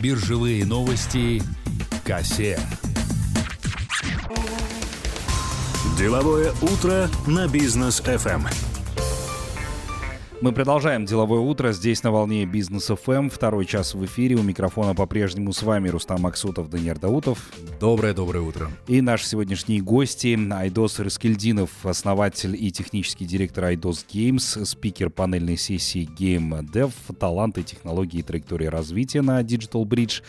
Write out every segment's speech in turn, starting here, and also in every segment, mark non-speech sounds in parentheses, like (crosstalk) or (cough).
Биржевые новости. Кассе. Деловое утро на бизнес FM. Мы продолжаем деловое утро здесь на волне Бизнес ФМ. Второй час в эфире. У микрофона по-прежнему с вами Рустам Максутов, Даниил Даутов. Доброе-доброе утро. И наши сегодняшние гости. Айдос Раскельдинов, основатель и технический директор Айдос Games, спикер панельной сессии Game Dev, таланты, технологии и траектории развития на Digital Bridge.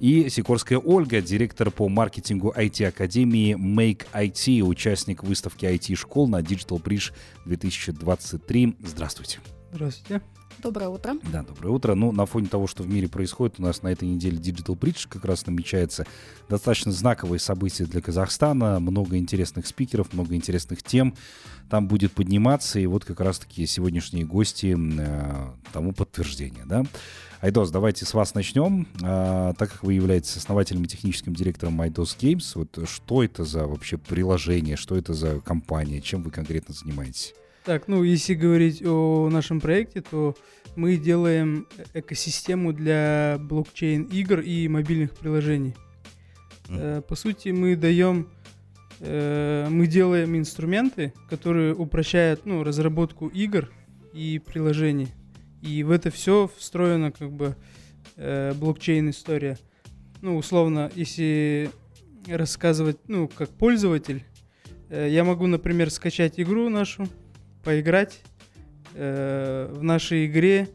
И Сикорская Ольга, директор по маркетингу IT-академии Make IT, участник выставки IT-школ на Digital Bridge 2023. Здравствуйте. Здравствуйте. Доброе утро. Да, доброе утро. Ну, на фоне того, что в мире происходит, у нас на этой неделе Digital Bridge как раз намечается достаточно знаковые события для Казахстана. Много интересных спикеров, много интересных тем там будет подниматься. И вот как раз-таки сегодняшние гости э, тому подтверждение, да. Айдос, давайте с вас начнем. А, так как вы являетесь основателем и техническим директором Айдос Games, вот что это за вообще приложение, что это за компания, чем вы конкретно занимаетесь? Так, ну, если говорить о нашем проекте, то мы делаем экосистему для блокчейн-игр и мобильных приложений. Mm. По сути, мы даем, э, мы делаем инструменты, которые упрощают ну, разработку игр и приложений. И в это все встроена как бы э, блокчейн-история. Ну, условно, если рассказывать, ну, как пользователь, я могу, например, скачать игру нашу, поиграть э, в нашей игре.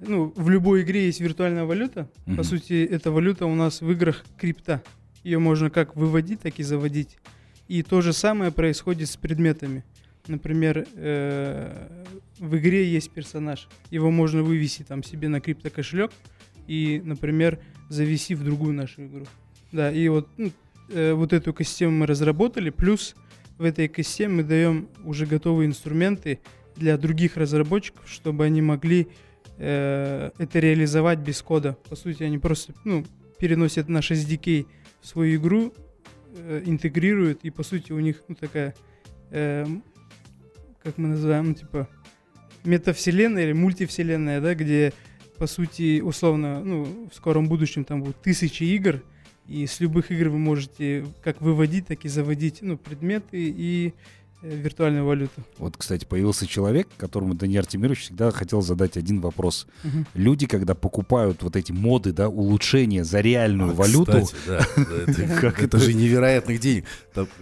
Ну, в любой игре есть виртуальная валюта. Mm-hmm. По сути, эта валюта у нас в играх крипта. Ее можно как выводить, так и заводить. И то же самое происходит с предметами. Например, э, в игре есть персонаж. Его можно вывести там себе на криптокошелек и, например, завести в другую нашу игру. Да, и вот, ну, э, вот эту экосистему мы разработали, плюс в этой экосистеме мы даем уже готовые инструменты для других разработчиков, чтобы они могли э, это реализовать без кода. По сути, они просто ну, переносят наш SDK в свою игру, э, интегрируют, и по сути у них ну, такая, э, как мы называем, ну, типа метавселенная или мультивселенная, да, где по сути условно, ну, в скором будущем там будут тысячи игр, и с любых игр вы можете как выводить, так и заводить ну, предметы и э, виртуальную валюту. Вот, кстати, появился человек, которому Даниил Артемирович всегда хотел задать один вопрос. Угу. Люди, когда покупают вот эти моды, да, улучшения за реальную а, валюту... Кстати, да, (laughs) это, это же невероятных денег.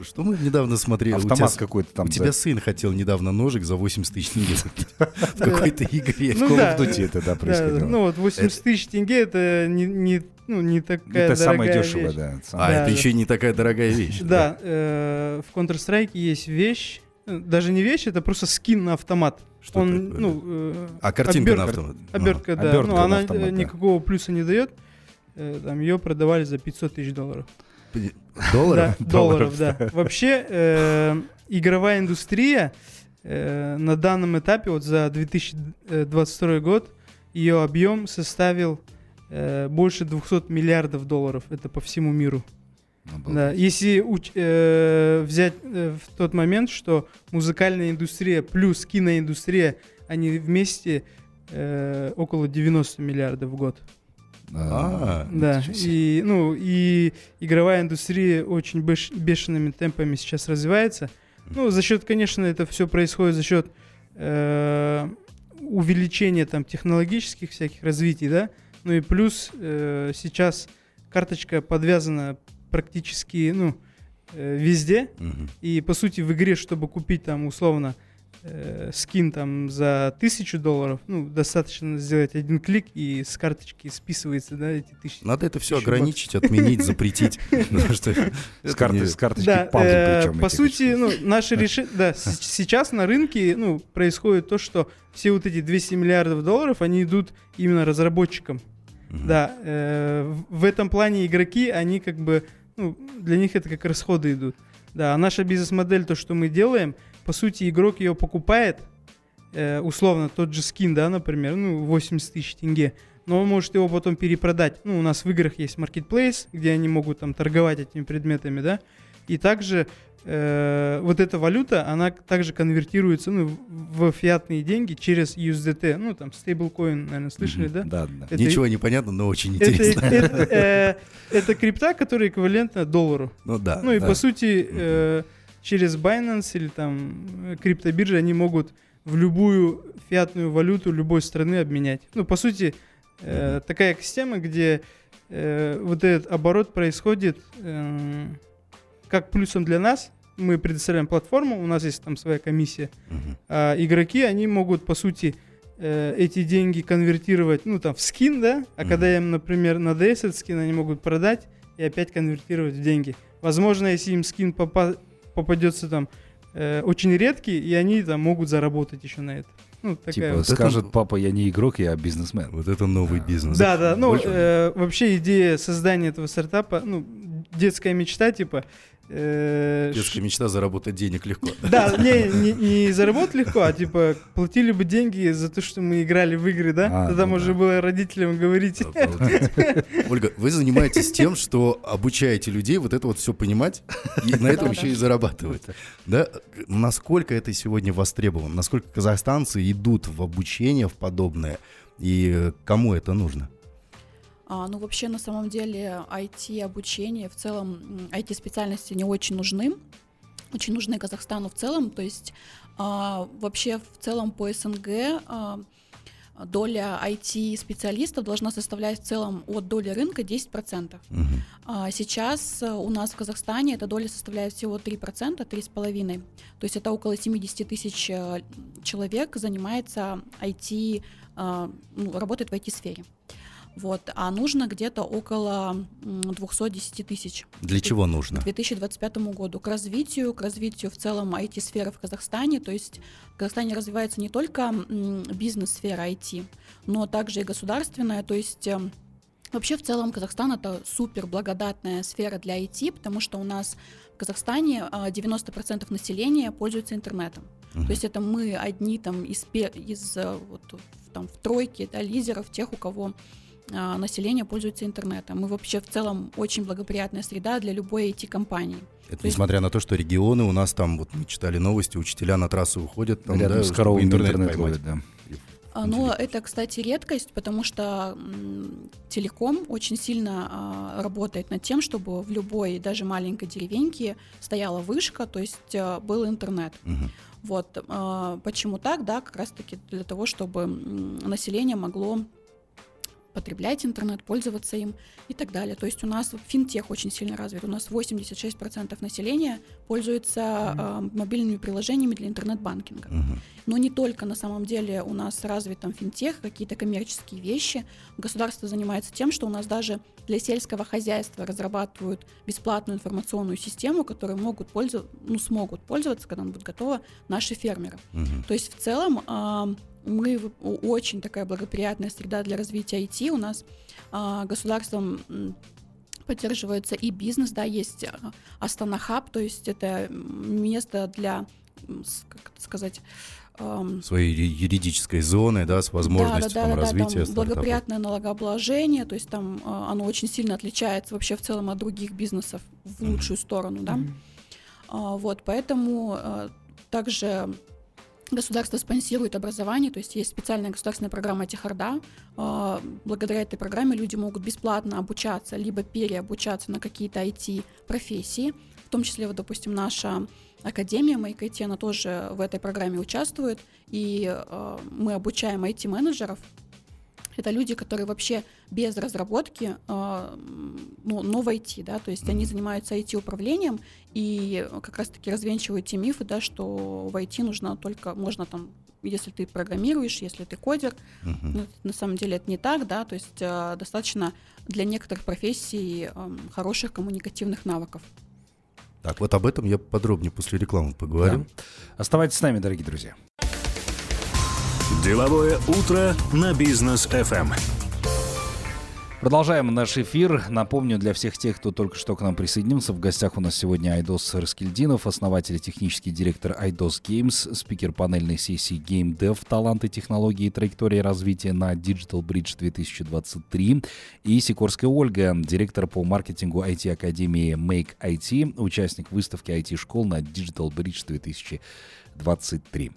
Что мы недавно смотрели? Автомат какой-то там. У тебя сын хотел недавно ножик за 80 тысяч тенге купить (laughs) в какой-то игре. В Call of Duty это, да, происходило. Ну вот 80 тысяч тенге это не ну, не такая это дорогая самое дешевое, вещь. да. а, это еще не такая дорогая вещь. Да, э, в Counter-Strike есть вещь, э, даже не вещь, это просто скин на автомат. Что Он, ну, э, а картинка обертка, на автомат? Обертка, ага. да. Обертка ну, она автомат, никакого да. плюса не дает. Э, там ее продавали за 500 тысяч (laughs) долларов. Долларов? Да, долларов, да. Вообще, э, игровая индустрия э, на данном этапе, вот за 2022 год, ее объем составил э, больше 200 миллиардов долларов. Это по всему миру. Да, если уч, э, взять э, в тот момент, что музыкальная индустрия плюс киноиндустрия, они вместе э, около 90 миллиардов в год. А, да, и, ну, и игровая индустрия очень беш, бешеными темпами сейчас развивается. Ну, за счет, конечно, это все происходит за счет э, увеличения там технологических всяких развитий, да, ну и плюс э, сейчас карточка подвязана практически, ну, э, везде. Угу. И по сути в игре, чтобы купить там условно э, скин там за тысячу долларов, ну, достаточно сделать один клик, и с карточки списывается, да, эти тысячи. Надо это все ограничить, отменить, запретить. (laughs) С карточки причем. По сути, ну, наше (laughs) решение, да, сейчас на рынке, ну, происходит то, что все вот эти 200 миллиардов долларов, они идут именно разработчикам. Угу. Да, э, в этом плане игроки, они как бы, ну, для них это как расходы идут. Да, а наша бизнес-модель, то, что мы делаем, по сути, игрок ее покупает, э, условно, тот же скин, да, например, ну, 80 тысяч тенге, но он может его потом перепродать. Ну, у нас в играх есть marketplace, где они могут там торговать этими предметами, да, и также э, вот эта валюта, она также конвертируется ну, в фиатные деньги через USDT. Ну, там, стейблкоин, наверное, слышали, да? Да, да. Это- Ничего не понятно, но очень Это, интересно. это, э, это крипта, которая эквивалентна доллару. Ну да. Ну и да. по сути э, через Binance или там криптобиржи они могут в любую фиатную валюту любой страны обменять. Ну по сути э, такая экосистема, где э, вот этот оборот происходит э, как плюсом для нас. Мы предоставляем платформу, у нас есть там своя комиссия. Мгм. А игроки, они могут, по сути, э, эти деньги конвертировать, ну, там, в скин, да? А Мгм. когда им, например, надоест этот скин, они могут продать и опять конвертировать в деньги. Возможно, если им скин попа- попадется там э, очень редкий, и они там могут заработать еще на это. Ну, такая Типа вот. скажет папа, я не игрок, я бизнесмен. Вот это новый бизнес. Да, да, ну, э, вообще идея создания этого стартапа, ну, детская мечта, типа... э, Детская мечта заработать денег легко. (laughs) Да, не, не, не заработать легко, а типа платили бы деньги за то, что мы играли в игры, да? А, Тогда ну можно да. было родителям говорить. Ольга, вы занимаетесь тем, что обучаете людей вот это вот все понимать и на этом еще и зарабатывать. Да? Насколько это сегодня востребовано? Насколько казахстанцы идут в обучение, в подобное? И кому это нужно? А, ну, вообще, на самом деле, IT-обучение, в целом, IT-специальности не очень нужны. Очень нужны Казахстану в целом. То есть, а, вообще, в целом по СНГ а, доля IT-специалистов должна составлять в целом от доли рынка 10%. Мгм. А сейчас у нас в Казахстане эта доля составляет всего 3%, 3,5%. То есть это около 70 тысяч э, человек занимается IT, э, ну, работает в IT-сфере. Вот, а нужно где-то около м, 210 тысяч Для чего к нужно? 2025 году к развитию, к развитию в целом IT-сферы в Казахстане. То есть в Казахстане развивается не только бизнес-сфера IT, но также и государственная. То есть эм, вообще в целом Казахстан это супер благодатная сфера для IT, потому что у нас в Казахстане а, 90% населения пользуются интернетом. Мгм. То есть это мы одни там из, из э, вот, там, в тройке да, лидеров, тех, у кого а, население пользуется интернетом. Мы вообще в целом очень благоприятная среда для любой IT-компании. Это То есть- несмотря на то, что регионы у нас там, вот мы читали новости, учителя на трассу уходят, там, Рядом да, с коровами интернет, поймать. ловят, да. А, Но это, кстати, редкость, потому что телеком очень сильно а, работает над тем, чтобы в любой, даже маленькой деревеньке стояла вышка, то есть а, был интернет. Мгм. Вот а, почему так, да, как раз-таки для того, чтобы население могло потреблять интернет, пользоваться им и так далее. То есть у нас финтех очень сильно развит. У нас 86% населения пользуется а, мобильными приложениями для интернет-банкинга. Мгм. Но не только на самом деле у нас развит там финтех, какие-то коммерческие вещи. Государство занимается тем, что у нас даже для сельского хозяйства разрабатывают бесплатную информационную систему, которой могут пользоваться, ну, смогут пользоваться, когда она будет готова, наши фермеры. Мгм. То есть в целом а, мы очень такая благоприятная среда для развития IT. У нас а, государством поддерживается и бизнес, да, есть а, Астана Хаб, то есть это место для, как это сказать, Своей юридической зоны, да, с возможностью там, развития там стартапов. благоприятное налогообложение, то есть там а, оно очень сильно отличается вообще в целом от других бизнесов в лучшую сторону, да. А, Вот, поэтому также государство спонсирует образование, то есть есть специальная государственная программа Техарда. А, Благодаря этой программе люди могут бесплатно обучаться, либо переобучаться на какие-то IT-профессии, в том числе, вот, допустим, наша Академия МайКТ, она тоже в этой программе участвует, и а, мы обучаем IT-менеджеров, это люди, которые вообще без разработки, м, ну, но в IT, да, то есть они занимаются IT-управлением и как раз-таки развенчивают те мифы, да, что в IT нужно только, можно там, если ты программируешь, если ты кодер, ну, на самом деле это не так, да, то есть а, достаточно для некоторых профессий ам, хороших коммуникативных навыков. Так, вот об этом я подробнее после рекламы поговорим. Оставайтесь с нами, дорогие друзья. Деловое утро на бизнес. ФМ. Продолжаем наш эфир. Напомню для всех тех, кто только что к нам присоединился, в гостях у нас сегодня Айдос Раскельдинов, основатель и технический директор Айдос Games, спикер панельной сессии Game Dev «Таланты, технологии и траектория развития» на Digital Bridge 2023, и Сикорская Ольга, директор по маркетингу IT-академии Make IT, участник выставки IT-школ на Digital Bridge 2023.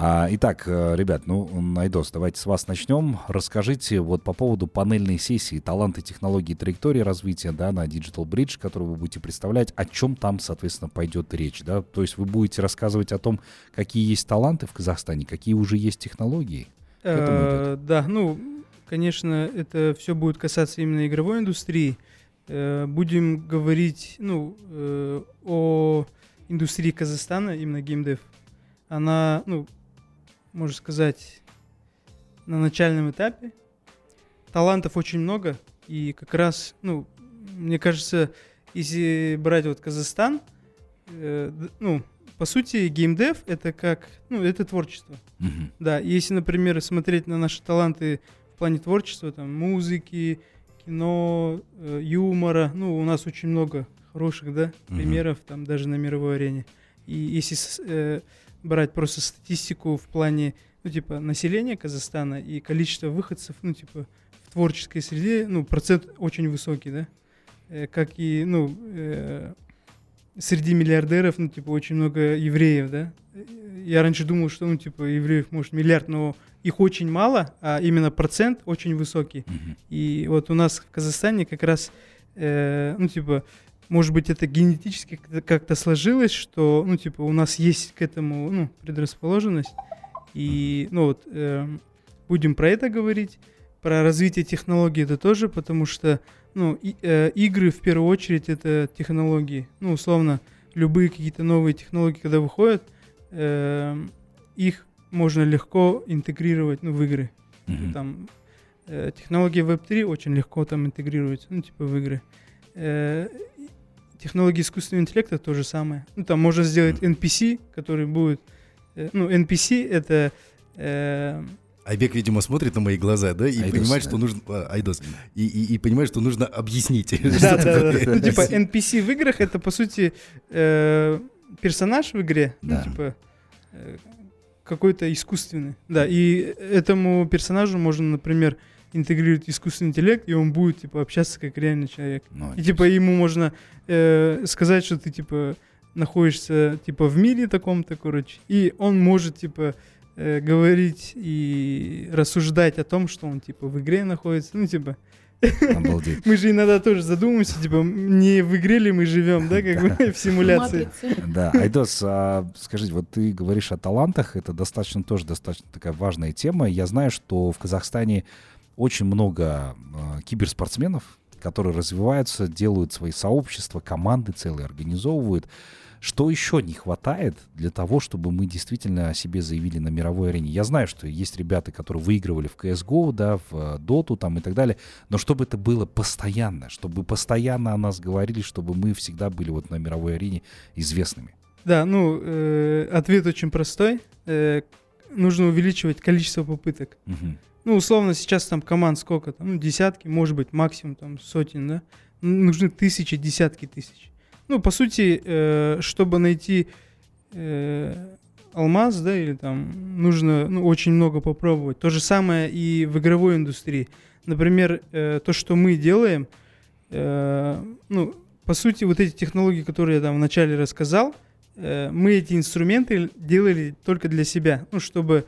А, итак, э, ребят, ну, Найдос, давайте с вас начнем. Расскажите вот по поводу панельной сессии «Таланты, технологии, траектории развития» да, на Digital Bridge, которую вы будете представлять, о чем там, соответственно, пойдет речь. Да? То есть вы будете рассказывать о том, какие есть таланты в Казахстане, какие уже есть технологии? Э, да, ну, конечно, это все будет касаться именно игровой индустрии. Э, будем говорить ну, о индустрии Казахстана, именно геймдев. Она, ну, можно сказать, на начальном этапе. Талантов очень много, и как раз, ну, мне кажется, если брать вот Казахстан, э, ну, по сути, геймдев это как, ну, это творчество. Mm-hmm. Да, если, например, смотреть на наши таланты в плане творчества, там, музыки, кино, э, юмора, ну, у нас очень много хороших, да, mm-hmm. примеров, там, даже на мировой арене. И если э, брать просто статистику в плане, ну, типа, населения Казахстана и количество выходцев, ну, типа, в творческой среде, ну, процент очень высокий, да, э, как и, ну, э, среди миллиардеров, ну, типа, очень много евреев, да. Я раньше думал, что, ну, типа, евреев, может, миллиард, но их очень мало, а именно процент очень высокий. Mm-hmm. И вот у нас в Казахстане как раз, э, ну, типа, может быть, это генетически как-то сложилось, что, ну, типа, у нас есть к этому, ну, предрасположенность. И, ну, вот, э, будем про это говорить. Про развитие технологий это тоже, потому что, ну, и, э, игры, в первую очередь, это технологии. Ну, условно, любые какие-то новые технологии, когда выходят, э, их можно легко интегрировать, ну, в игры. Mm-hmm. Там, э, технологии Web3 очень легко там интегрируются, ну, типа, в игры. Технологии искусственного интеллекта то же самое. Ну, там можно сделать NPC, который будет... Э, ну, NPC — это... Э, Айбек, видимо, смотрит на мои глаза, да, и Айдос, понимает, да. что нужно... А, Айдос. И, и, и понимает, что нужно объяснить. Да, (laughs) да, да. Ну, типа, NPC в играх — это, по сути, э, персонаж в игре. Ну, типа, э, какой-то искусственный. Да, и этому персонажу можно, например, интегрирует искусственный интеллект, и он будет, типа, общаться как реальный человек. Ну, и, типа, ему можно э, сказать, что ты, типа, находишься, типа, в мире таком-то, короче, и он может, типа, э, говорить и рассуждать о том, что он, типа, в игре находится, ну, типа, Обалдеть. (laughs) Мы же иногда тоже задумываемся, типа, не в игре ли мы живем, да, как бы (laughs) в симуляции. Да, Айдос, а, скажите, вот ты говоришь о талантах, это достаточно тоже достаточно такая важная тема. Я знаю, что в Казахстане очень много э, киберспортсменов, которые развиваются, делают свои сообщества, команды целые организовывают. Что еще не хватает для того, чтобы мы действительно о себе заявили на мировой арене? Я знаю, что есть ребята, которые выигрывали в CSGO, да, в Доту там и так далее, но чтобы это было постоянно, чтобы постоянно о нас говорили, чтобы мы всегда были вот на мировой арене известными. Да, ну, э, ответ очень простой. Э, нужно увеличивать количество попыток. Угу. Ну, условно, сейчас там команд сколько там, ну, десятки, может быть, максимум там сотен, да? Нужны тысячи, десятки тысяч. Ну, по сути, э, чтобы найти э, алмаз, да, или там нужно ну, очень много попробовать. То же самое и в игровой индустрии. Например, э, то, что мы делаем, э, ну, по сути, вот эти технологии, которые я там вначале рассказал, э, мы эти инструменты делали только для себя, ну, чтобы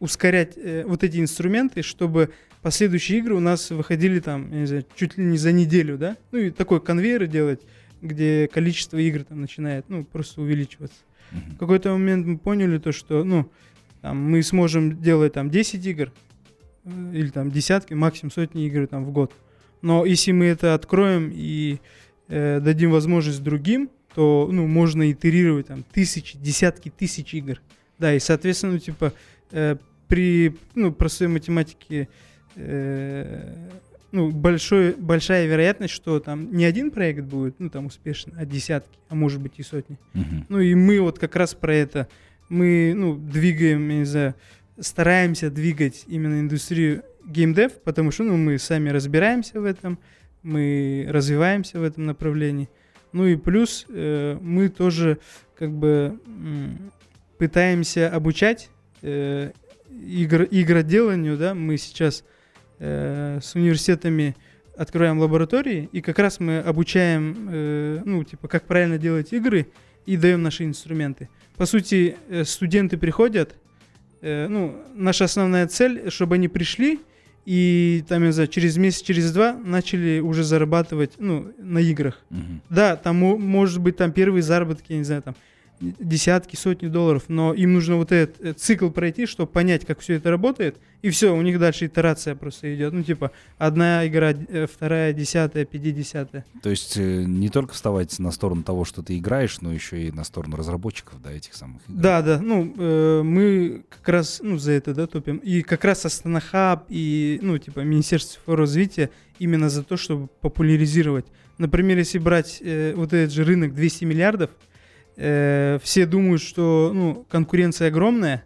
ускорять э, вот эти инструменты, чтобы последующие игры у нас выходили там, я не знаю, чуть ли не за неделю, да? Ну и такой конвейер делать, где количество игр там начинает, ну, просто увеличиваться. Mm-hmm. В какой-то момент мы поняли то, что, ну, там, мы сможем делать там 10 игр, э, или там десятки, максимум сотни игр там в год. Но если мы это откроем и э, дадим возможность другим, то, ну, можно итерировать там тысячи, десятки тысяч игр. Да, и, соответственно, типа, э, при ну, простой математике э, ну, большой, большая вероятность, что там не один проект будет, ну, там успешный, а десятки, а может быть и сотни. Uh-huh. Ну, и мы вот как раз про это, мы, ну, двигаем, я не знаю, стараемся двигать именно индустрию геймдев, потому что ну, мы сами разбираемся в этом, мы развиваемся в этом направлении. Ну и плюс э, мы тоже как бы м, пытаемся обучать э, игр, игроделанию, да, мы сейчас э, с университетами открываем лаборатории, и как раз мы обучаем, э, ну, типа, как правильно делать игры, и даем наши инструменты. По сути, э, студенты приходят, э, ну, наша основная цель, чтобы они пришли и там, я знаю, через месяц, через два начали уже зарабатывать, ну, на играх. Мгм. Да, там мо- может быть там первые заработки, я не знаю, там десятки, сотни долларов, но им нужно вот этот э, цикл пройти, чтобы понять, как все это работает, и все, у них дальше итерация просто идет. Ну, типа, одна игра, э, вторая, десятая, пятидесятая. То есть э, не только вставать на сторону того, что ты играешь, но еще и на сторону разработчиков, да, этих самых игр. Да, да, ну, э, мы как раз, ну, за это, да, топим. И как раз Астана Хаб и, ну, типа, Министерство развития именно за то, чтобы популяризировать. Например, если брать э, вот этот же рынок 200 миллиардов, э, все думают, что, ну, конкуренция огромная,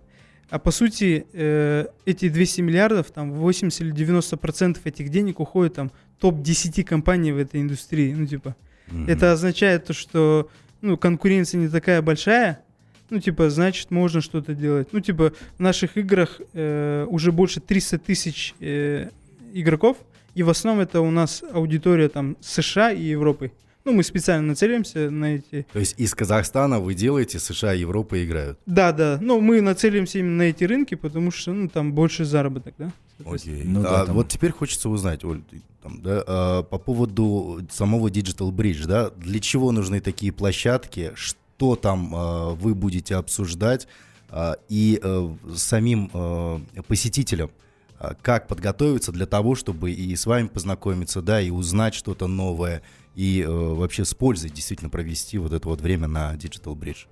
а по сути э, эти 200 миллиардов, там 80 или 90 процентов этих денег уходит там топ-10 компаний в этой индустрии, ну, типа. Мгм. Это означает то, что ну, конкуренция не такая большая, ну, типа, значит, можно что-то делать. Ну, типа, в наших играх э, уже больше 300 тысяч э, игроков, и в основном это у нас аудитория там США и Европы. Ну, мы специально нацелимся на эти... То есть из Казахстана вы делаете, США и Европа играют. Да, да, ну, мы нацелимся именно на эти рынки, потому что, ну, там больше заработок, да? Окей. Ну да, А там- Вот теперь хочется узнать, Оль, ты там, да, а, по поводу самого Digital Bridge, да, для чего нужны такие площадки, что там а, вы будете обсуждать, а, и э, самим э, посетителям, а, как подготовиться для того, чтобы и с вами познакомиться, да, и узнать что-то новое, и э, вообще с пользой действительно провести вот это вот время на Digital Bridge.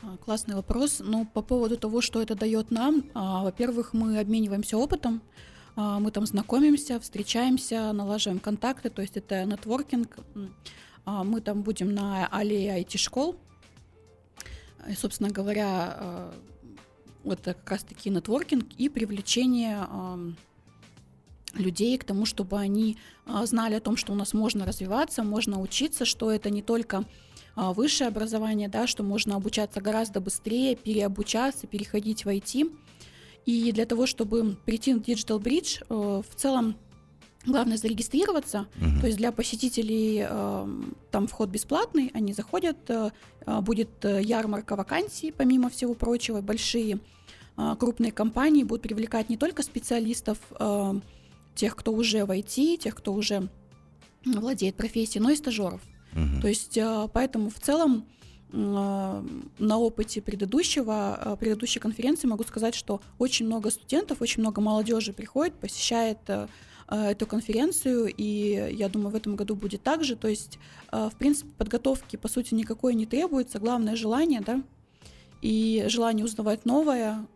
А, Классный вопрос. Ну, по поводу того, что это дает нам, а, во-первых, мы обмениваемся опытом, а, мы там знакомимся, встречаемся, налаживаем контакты, то есть это нетворкинг. А, Мы там будем на аллее IT-школ. И, собственно говоря, а, это как раз-таки нетворкинг и привлечение людей к тому, чтобы они а, знали о том, что у нас можно развиваться, можно учиться, что это не только а, высшее образование, да, что можно обучаться гораздо быстрее, переобучаться, переходить в IT. И для того, чтобы прийти на Digital Bridge, э, в целом главное зарегистрироваться. Мгм. То есть для посетителей э, там вход бесплатный, они заходят, э, э, будет ярмарка вакансий, помимо всего прочего, большие э, крупные компании будут привлекать не только специалистов, э, тех, кто уже в IT, тех, кто уже владеет профессией, но и стажеров. Мгм. То есть, э, поэтому в целом э, на опыте предыдущего, э, предыдущей конференции могу сказать, что очень много студентов, очень много молодежи приходит, посещает эту конференцию, и я думаю, в этом году будет так же. То есть, в принципе, подготовки, по сути, никакой не требуется, главное желание, да, и желание узнавать новое,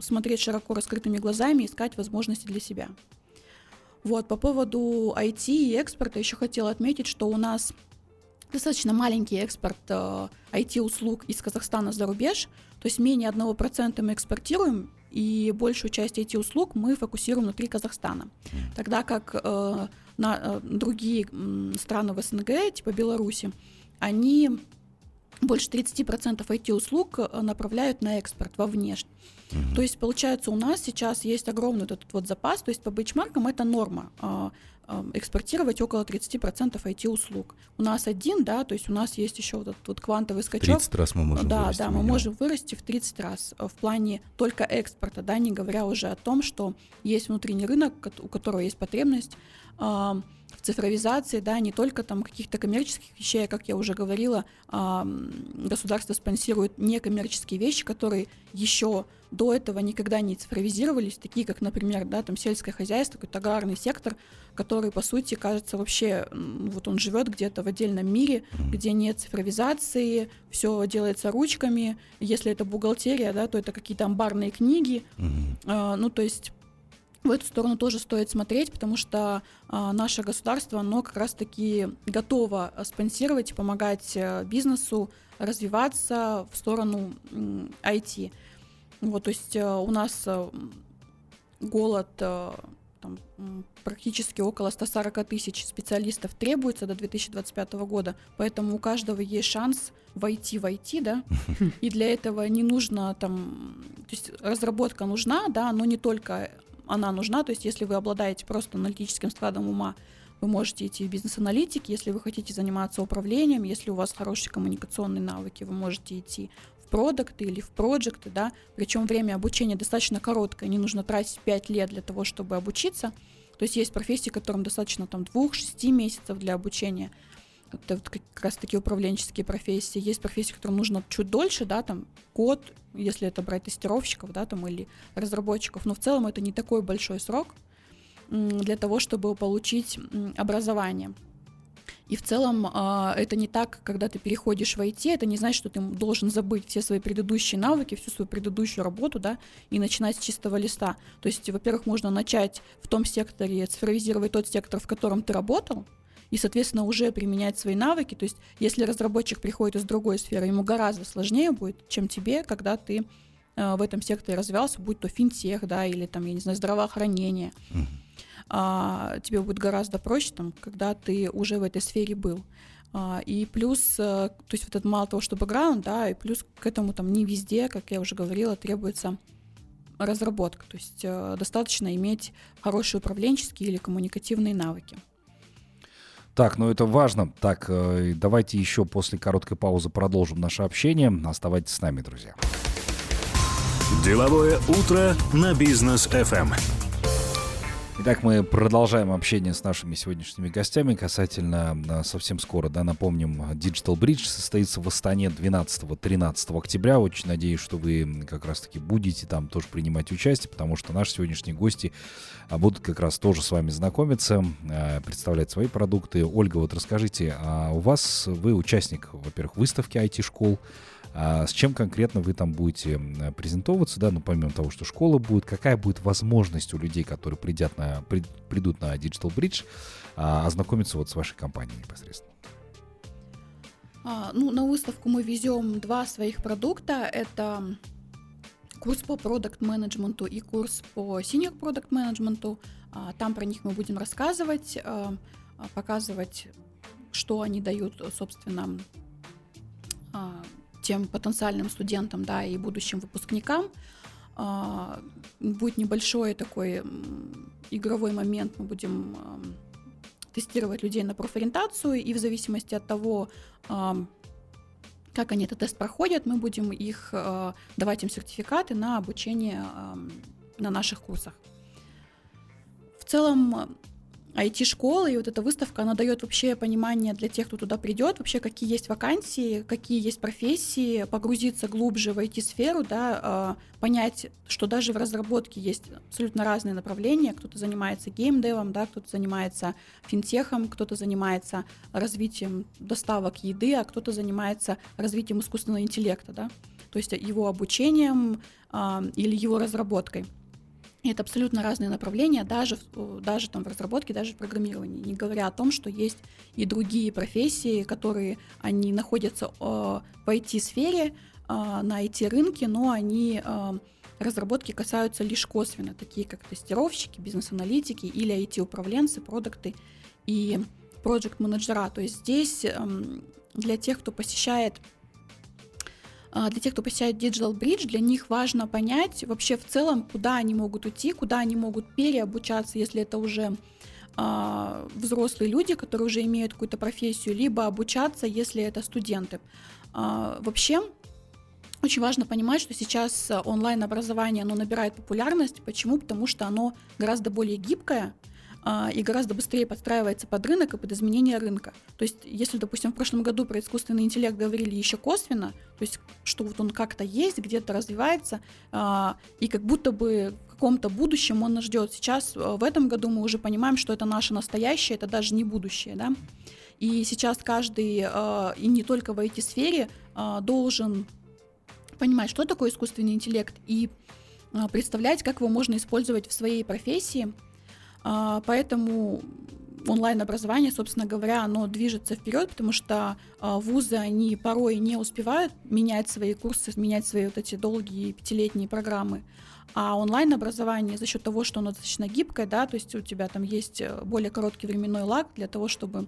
смотреть широко раскрытыми глазами, искать возможности для себя. Вот, по поводу IT и экспорта еще хотела отметить, что у нас достаточно маленький экспорт э, IT-услуг из Казахстана за рубеж, то есть менее 1% мы экспортируем, и большую часть IT-услуг мы фокусируем внутри Казахстана. Тогда как э, на, э, другие страны в СНГ, типа Беларуси, они больше 30% IT-услуг э, направляют на экспорт вовне. Мгм. То есть, получается, у нас сейчас есть огромный вот этот вот запас, то есть по бенчмаркам это норма а, а, экспортировать около 30% IT-услуг. У нас один, да, то есть у нас есть еще вот этот вот квантовый скачок. 30 раз мы можем да, вырасти да, мы минимум. можем вырасти в 30 раз э, в плане только экспорта, да, не говоря уже о том, что есть внутренний рынок, у которого есть потребность в цифровизации, да, не только там каких-то коммерческих вещей, а, как я уже говорила, государство спонсирует некоммерческие вещи, которые еще до этого никогда не цифровизировались, такие как, например, да, там сельское хозяйство, какой-то аграрный сектор, который, по сути, кажется вообще, вот он живет где-то в отдельном мире, где нет цифровизации, все делается ручками. Если это бухгалтерия, да, то это какие-то амбарные книги. А, ну, то есть в эту сторону тоже стоит смотреть, потому что а, наше государство, оно как раз-таки готово а, спонсировать и помогать а, бизнесу развиваться в сторону м, IT. Вот, то есть а, у нас м, голод э, там, практически около 140 тысяч специалистов требуется до 2025 года, поэтому у каждого есть шанс войти в IT, да, (laughs) и для этого не нужно там, то есть разработка нужна, да, но не только она нужна, то есть если вы обладаете просто аналитическим складом ума, вы можете идти в бизнес-аналитики, если вы хотите заниматься управлением, если у вас хорошие коммуникационные навыки, вы можете идти в продукты или в проекты, да, причем время обучения достаточно короткое, не нужно тратить 5 лет для того, чтобы обучиться, то есть есть профессии, которым достаточно там 2-6 месяцев для обучения, это вот как раз таки управленческие профессии. Есть профессии, которым нужно чуть дольше, да, там год, если это брать тестировщиков, да, там или разработчиков. Но в целом это не такой большой срок для того, чтобы получить образование. И в целом э, это не так, когда ты переходишь в IT, это не значит, что ты должен забыть все свои предыдущие навыки, всю свою предыдущую работу, да, и начинать с чистого листа. То есть, во-первых, можно начать в том секторе, цифровизировать тот сектор, в котором ты работал, и, соответственно, уже применять свои навыки. То есть, если разработчик приходит из другой сферы, ему гораздо сложнее будет, чем тебе, когда ты э, в этом секторе развивался, будь то финтех, да, или там, я не знаю, здравоохранение. Mm-hmm а, тебе будет гораздо проще, там, когда ты уже в этой сфере был. А, и плюс, а, то есть вот это мало того, что бэкграунд, да, и плюс к этому там не везде, как я уже говорила, требуется разработка. То есть а, достаточно иметь хорошие управленческие или коммуникативные навыки. Так, ну это важно. Так, э, давайте еще после короткой паузы продолжим наше общение. Оставайтесь с нами, друзья. Деловое утро на бизнес FM. Итак, мы продолжаем общение с нашими сегодняшними гостями касательно совсем скоро, да, напомним, Digital Bridge состоится в Астане 12-13 октября. Очень надеюсь, что вы как раз-таки будете там тоже принимать участие, потому что наши сегодняшние гости а, будут как раз тоже с вами знакомиться, а, представлять свои продукты. Ольга, вот расскажите, а у вас, вы участник, во-первых, выставки IT-школ, а с чем конкретно вы там будете презентоваться, да, ну, помимо того, что школа будет, какая будет возможность у людей, которые придят на, при, придут на Digital Bridge, а, ознакомиться вот с вашей компанией непосредственно? А, ну, на выставку мы везем два своих продукта. Это курс по продукт менеджменту и курс по senior продукт менеджменту. А, там про них мы будем рассказывать, а, а показывать, что они дают, собственно, тем потенциальным студентам, да, и будущим выпускникам. А, будет небольшой такой игровой момент, мы будем тестировать людей на профориентацию, и в зависимости от того, как они этот тест проходят, мы будем их а, давать им сертификаты на обучение на наших курсах. В целом, IT-школы, и вот эта выставка, она дает вообще понимание для тех, кто туда придет, вообще какие есть вакансии, какие есть профессии, погрузиться глубже в IT-сферу, да, а, понять, что даже в разработке есть абсолютно разные направления, кто-то занимается геймдевом, да, кто-то занимается финтехом, кто-то занимается развитием доставок еды, а кто-то занимается развитием искусственного интеллекта, да, то есть его обучением а, или его разработкой. Это абсолютно разные направления, даже, даже там в разработке, даже в программировании, не говоря о том, что есть и другие профессии, которые они находятся э, в IT-сфере, э, на IT-рынке, но они э, разработки касаются лишь косвенно, такие как тестировщики, бизнес-аналитики или IT-управленцы, продукты и проект-менеджера. То есть здесь э, для тех, кто посещает а, для тех, кто посещает Digital Bridge, для них важно понять вообще в целом, куда они могут уйти, куда они могут переобучаться, если это уже а, взрослые люди, которые уже имеют какую-то профессию, либо обучаться, если это студенты. А, вообще, очень важно понимать, что сейчас онлайн-образование оно набирает популярность. Почему? Потому что оно гораздо более гибкое, а, и гораздо быстрее подстраивается под рынок и под изменение рынка. То есть, если, допустим, в прошлом году про искусственный интеллект говорили еще косвенно, то есть, что вот он как-то есть, где-то развивается, а, и как будто бы в каком-то будущем он нас ждет. Сейчас, а, в этом году мы уже понимаем, что это наше настоящее, это даже не будущее, да. И сейчас каждый, и не только в IT-сфере, должен понимать, что такое искусственный интеллект, и представлять, как его можно использовать в своей профессии – а, поэтому онлайн-образование, собственно говоря, оно движется вперед, потому что э, вузы, они порой не успевают менять свои курсы, менять свои вот эти долгие пятилетние программы. А онлайн-образование за счет того, что оно достаточно гибкое, да, то есть у тебя там есть э, более короткий временной лаг для того, чтобы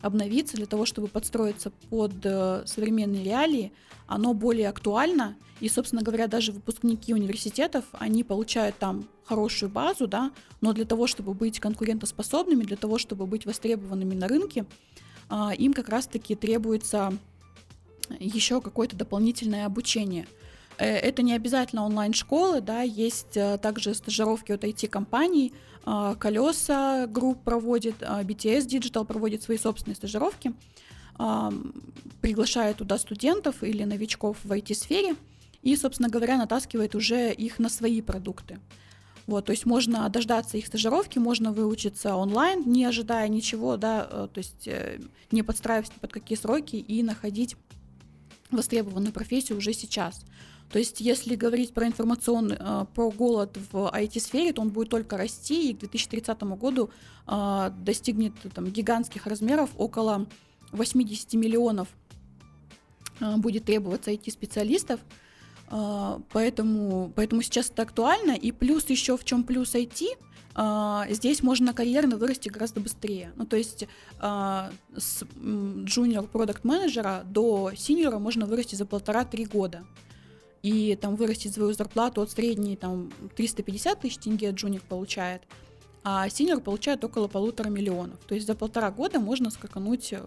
обновиться, для того, чтобы подстроиться под э, современные реалии, оно более актуально. И, собственно говоря, даже выпускники университетов, они получают там хорошую базу, да, но для того, чтобы быть конкурентоспособными, для того, чтобы быть востребованными на рынке, э, им как раз-таки требуется еще какое-то дополнительное обучение – это не обязательно онлайн-школы, да, есть э, также стажировки от IT-компаний, э, Колеса групп проводит, BTS Digital проводит свои собственные стажировки, приглашает туда студентов или новичков в IT-сфере и, собственно говоря, натаскивает уже их на свои продукты. Вот, то есть можно дождаться их стажировки, можно выучиться онлайн, не ожидая ничего, да, то есть не подстраиваясь под какие сроки и находить востребованную профессию уже сейчас. То есть, если говорить про информационный, э, про голод в IT-сфере, то он будет только расти, и к 2030 году э, достигнет там, гигантских размеров, около 80 миллионов э, будет требоваться IT-специалистов, поэтому, поэтому сейчас это актуально, и плюс еще в чем плюс IT, здесь можно карьерно вырасти гораздо быстрее. Ну, то есть с junior продукт менеджера до синьора можно вырасти за полтора-три года и там вырастить свою зарплату от средней там 350 тысяч тенге джуник получает, а синер получает около полутора миллионов. То есть за полтора года можно скакануть э,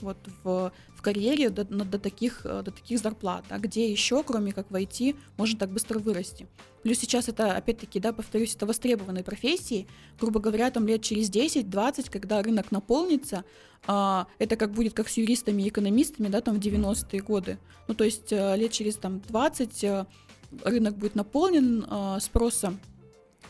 вот в, в карьере до, до, таких, э, до таких зарплат. А где еще, кроме как в IT, можно так быстро вырасти? Плюс сейчас это, опять-таки, да, повторюсь, это востребованные профессии. Грубо говоря, там лет через 10-20, когда рынок наполнится, а, это как будет как с юристами и экономистами, да, там в 90-е годы. Ну, то есть э, лет через там 20 э, рынок будет наполнен, спроса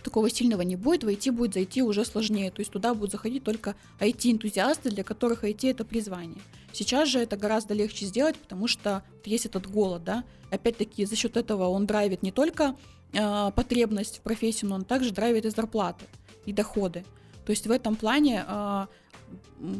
такого сильного не будет, войти будет зайти уже сложнее. То есть туда будут заходить только IT-энтузиасты, для которых IT это призвание. Сейчас же это гораздо легче сделать, потому что есть этот голод, да. Опять-таки за счет этого он драйвит не только э, потребность в профессии, но он также драйвит и зарплаты, и доходы. То есть в этом плане э,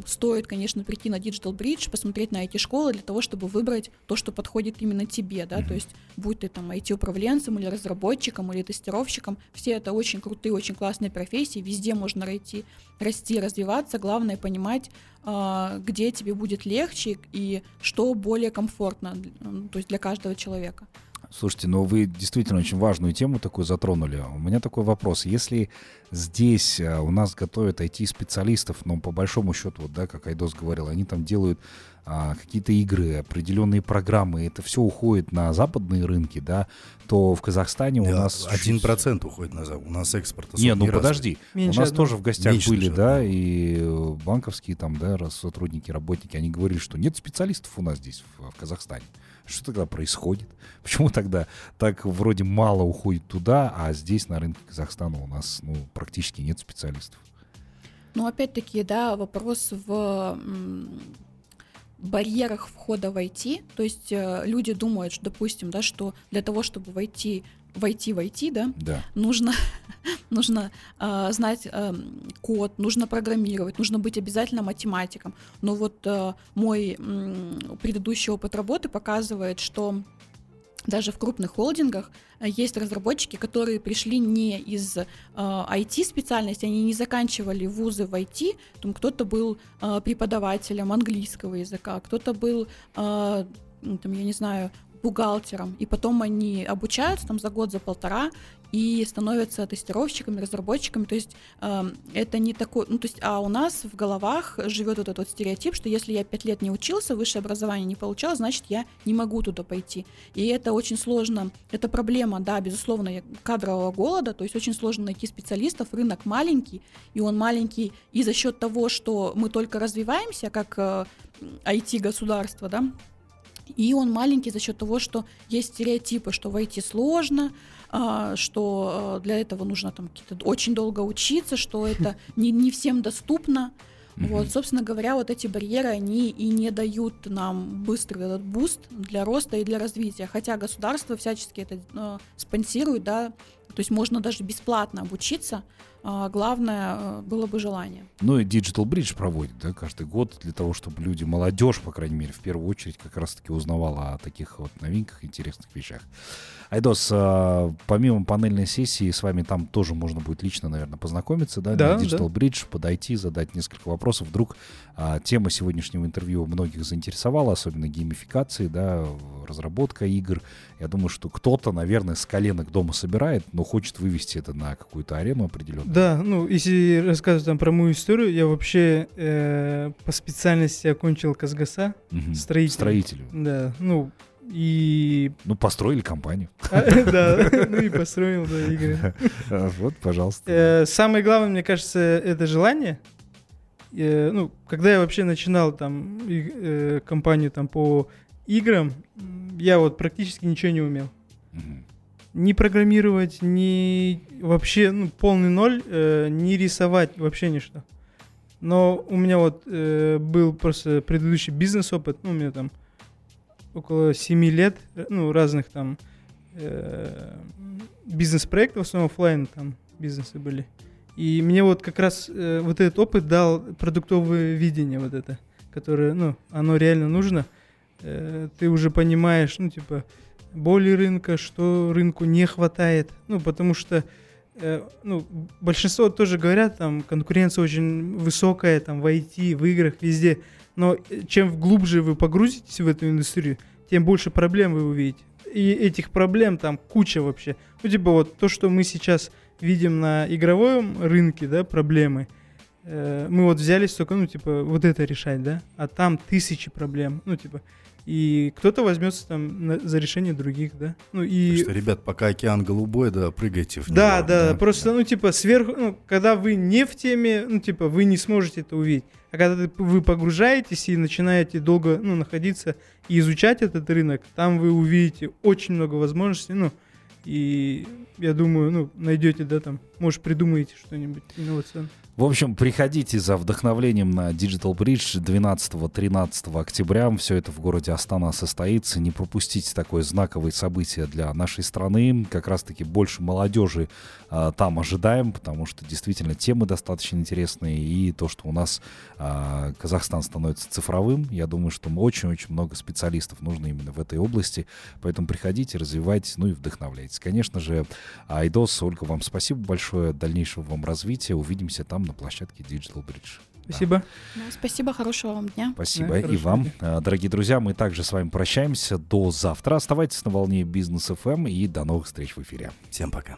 стоит, конечно, прийти на Digital Bridge, посмотреть на IT-школы для того, чтобы выбрать то, что подходит именно тебе, да, mm-hmm. то есть будь ты там IT-управленцем или разработчиком или тестировщиком, все это очень крутые, очень классные профессии, везде можно расти, расти развиваться, главное понимать, э, где тебе будет легче и что более комфортно, то есть для каждого человека. Слушайте, ну вы действительно очень важную тему такую затронули. У меня такой вопрос. Если здесь а, у нас готовят IT-специалистов, но по большому счету, вот, да, как Айдос говорил, они там делают а, какие-то игры, определенные программы, это все уходит на западные рынки, да, то в Казахстане да, у нас... Один процент уходит на запад, у нас экспорт Не, ну подожди, Меньше у нас тоже в гостях Меньше были, да, и банковские там, да, сотрудники, работники, они говорили, что нет специалистов у нас здесь, в, в Казахстане. Что тогда происходит? (laughs) Почему тогда так вроде мало уходит туда, а здесь на рынке Казахстана у нас ну, практически нет специалистов? Ну, опять-таки, да, вопрос в барьерах входа в IT. То есть э, люди думают, что, допустим, да, что для того, чтобы войти войти в IT, да, да. нужно, (laughs) нужно э, знать э, код, нужно программировать, нужно быть обязательно математиком. Но вот э, мой э, предыдущий опыт работы показывает, что даже в крупных холдингах есть разработчики, которые пришли не из э, IT-специальности, они не заканчивали вузы в IT, там кто-то был э, преподавателем английского языка, кто-то был, э, там, я не знаю, бухгалтером, и потом они обучаются там за год, за полтора, и становятся тестировщиками, разработчиками. То есть э, это не такой, ну то есть, а у нас в головах живет вот этот вот стереотип, что если я пять лет не учился, высшее образование не получал, значит я не могу туда пойти. И это очень сложно, это проблема, да, безусловно, кадрового голода, то есть очень сложно найти специалистов, рынок маленький, и он маленький и за счет того, что мы только развиваемся как э, IT-государство, да, и он маленький за счет того, что есть стереотипы, что в IT сложно, а, что а, для этого нужно там очень долго учиться, что (laughs) это не, не всем доступно. Вот, собственно говоря, вот эти барьеры, они и не дают нам быстрый этот boost для роста и для развития. Хотя государство всячески это э, спонсирует, да, То есть можно даже бесплатно обучиться, главное э, было бы желание. Ну и Digital Bridge проводит, да, каждый год для того, чтобы люди, молодежь, по крайней мере, в первую очередь, как раз-таки узнавала о таких вот новинках, интересных вещах. Айдос, а, помимо панельной сессии, с вами там тоже можно будет лично, наверное, познакомиться, да, Да, на Digital Bridge, подойти, задать несколько вопросов. Вдруг а, тема сегодняшнего интервью многих заинтересовала, особенно геймификации, да, разработка игр. Я думаю, что кто-то, наверное, с коленок дома собирает, но хочет вывести это на какую-то арену определенную. Да, ну, если рассказывать там про мою историю, я вообще э, по специальности окончил Казгаса, Мгм. строитель. Строителю. Да, ну, и... Ну, построили компанию. а, (laughs) Да, ну и построил, да, игры. А, Вот, пожалуйста. Э, Самое главное, мне кажется, это желание. Э, Ну, когда я вообще начинал там э, компанию там по играм, я вот практически ничего не умел. Ни программировать, ни вообще, ну, полный ноль, э, ни рисовать, вообще ничто. Но у меня вот э, был просто предыдущий бизнес-опыт, ну, у меня там около 7 лет, э, ну, разных там э, бизнес-проектов, в основном оффлайн там бизнесы были. И мне вот как раз э, вот этот опыт дал продуктовое видение вот это, которое, ну, оно реально нужно. Э, ты уже понимаешь, ну, типа, боли рынка, что рынку не хватает. Ну, потому что, э, ну, большинство тоже говорят, там, конкуренция очень высокая, там, в IT, в играх, везде. Но э, чем глубже вы погрузитесь в эту индустрию, тем больше проблем вы увидите. И этих проблем там куча вообще. Ну, типа вот то, что мы сейчас видим на игровом рынке, да, проблемы, э, мы вот взялись только, ну, типа, вот это решать, да, а там тысячи проблем, ну, типа, и кто-то возьмется там на- за решение других, да, ну, и... Что, ребят, пока океан голубой, да, прыгайте в Да, него, да, просто, ну, типа, сверху, ну, когда вы не в теме, ну, типа, вы не сможете это увидеть. А когда вы погружаетесь и начинаете долго, ну, находиться и изучать этот рынок, там вы увидите очень много возможностей, ну, и я думаю, ну, найдете, да, там, может, придумаете что-нибудь инновационное. В общем, приходите за вдохновлением на Digital Bridge 12-13 октября. Все это в городе Астана состоится. Не пропустите такое знаковое событие для нашей страны. Как раз-таки больше молодежи а, там ожидаем, потому что действительно темы достаточно интересные. И то, что у нас а, Казахстан становится цифровым, я думаю, что очень-очень много специалистов нужно именно в этой области. Поэтому приходите, развивайтесь, ну и вдохновляйтесь. Конечно же, Айдос, Ольга, вам спасибо большое. Дальнейшего вам развития. Увидимся там на площадке Digital Bridge. Спасибо. Да, спасибо, хорошего вам дня. Спасибо Да, и вам. дня. А, Дорогие друзья, мы также с вами прощаемся до завтра. Оставайтесь на волне Бизнес ФМ и до новых встреч в эфире. Всем пока.